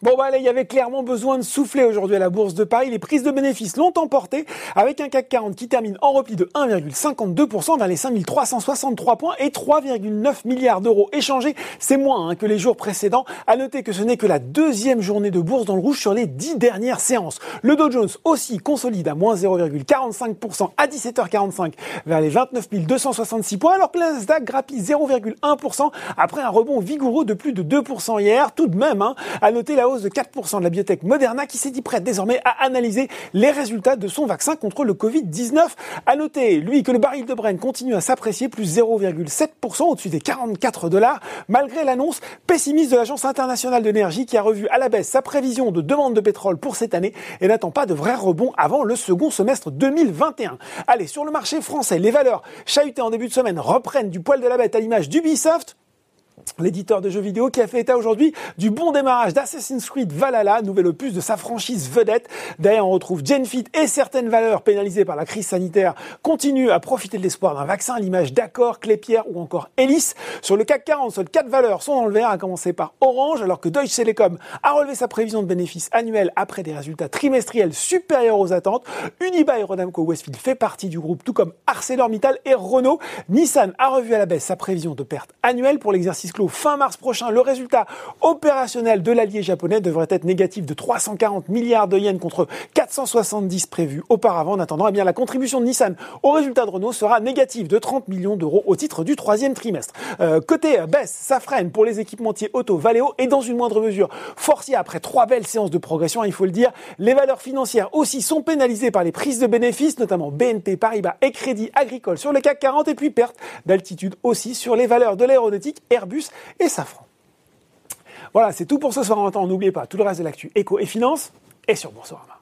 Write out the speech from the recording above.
Bon bah allez, il y avait clairement besoin de souffler aujourd'hui à la Bourse de Paris. Les prises de bénéfices l'ont emporté avec un CAC 40 qui termine en repli de 1,52% vers les 5363 points et 3,9 milliards d'euros échangés. C'est moins hein, que les jours précédents. À noter que ce n'est que la deuxième journée de bourse dans le rouge sur les dix dernières séances. Le Dow Jones aussi consolide à moins 0,45% à 17h45 vers les 29 266 points alors que le Nasdaq grappille 0,1% après un rebond vigoureux de plus de 2% hier. Tout de même, hein, à noter la de 4% de la biotech Moderna qui s'est dit prête désormais à analyser les résultats de son vaccin contre le Covid-19. À noter, lui, que le baril de Brent continue à s'apprécier, plus 0,7% au-dessus des 44 dollars, malgré l'annonce pessimiste de l'Agence internationale de l'énergie qui a revu à la baisse sa prévision de demande de pétrole pour cette année et n'attend pas de vrai rebond avant le second semestre 2021. Allez, sur le marché français, les valeurs chahutées en début de semaine reprennent du poil de la bête à l'image d'Ubisoft l'éditeur de jeux vidéo qui a fait état aujourd'hui du bon démarrage d'Assassin's Creed Valhalla, nouvel opus de sa franchise vedette. D'ailleurs, on retrouve Genfit et certaines valeurs pénalisées par la crise sanitaire continuent à profiter de l'espoir d'un vaccin à l'image d'Accor, Clépierre ou encore Elis. Sur le CAC 40, seules quatre valeurs sont dans le vert, à commencer par Orange, alors que Deutsche Telekom a relevé sa prévision de bénéfices annuels après des résultats trimestriels supérieurs aux attentes. Unibail Rodamco Westfield fait partie du groupe, tout comme ArcelorMittal et Renault. Nissan a revu à la baisse sa prévision de perte annuelle pour l'exercice clos fin mars prochain. Le résultat opérationnel de l'allié japonais devrait être négatif de 340 milliards de yens contre 470 prévus auparavant. En attendant, eh bien, la contribution de Nissan au résultat de Renault sera négative de 30 millions d'euros au titre du troisième trimestre. Euh, côté baisse, ça freine pour les équipementiers auto Valeo et dans une moindre mesure Forcia après trois belles séances de progression, il faut le dire. Les valeurs financières aussi sont pénalisées par les prises de bénéfices, notamment BNP Paribas et Crédit Agricole sur le CAC 40 et puis perte d'altitude aussi sur les valeurs de l'aéronautique et Safran. Voilà, c'est tout pour ce soir en temps. N'oubliez pas tout le reste de l'actu éco et finance est sur Boursorama.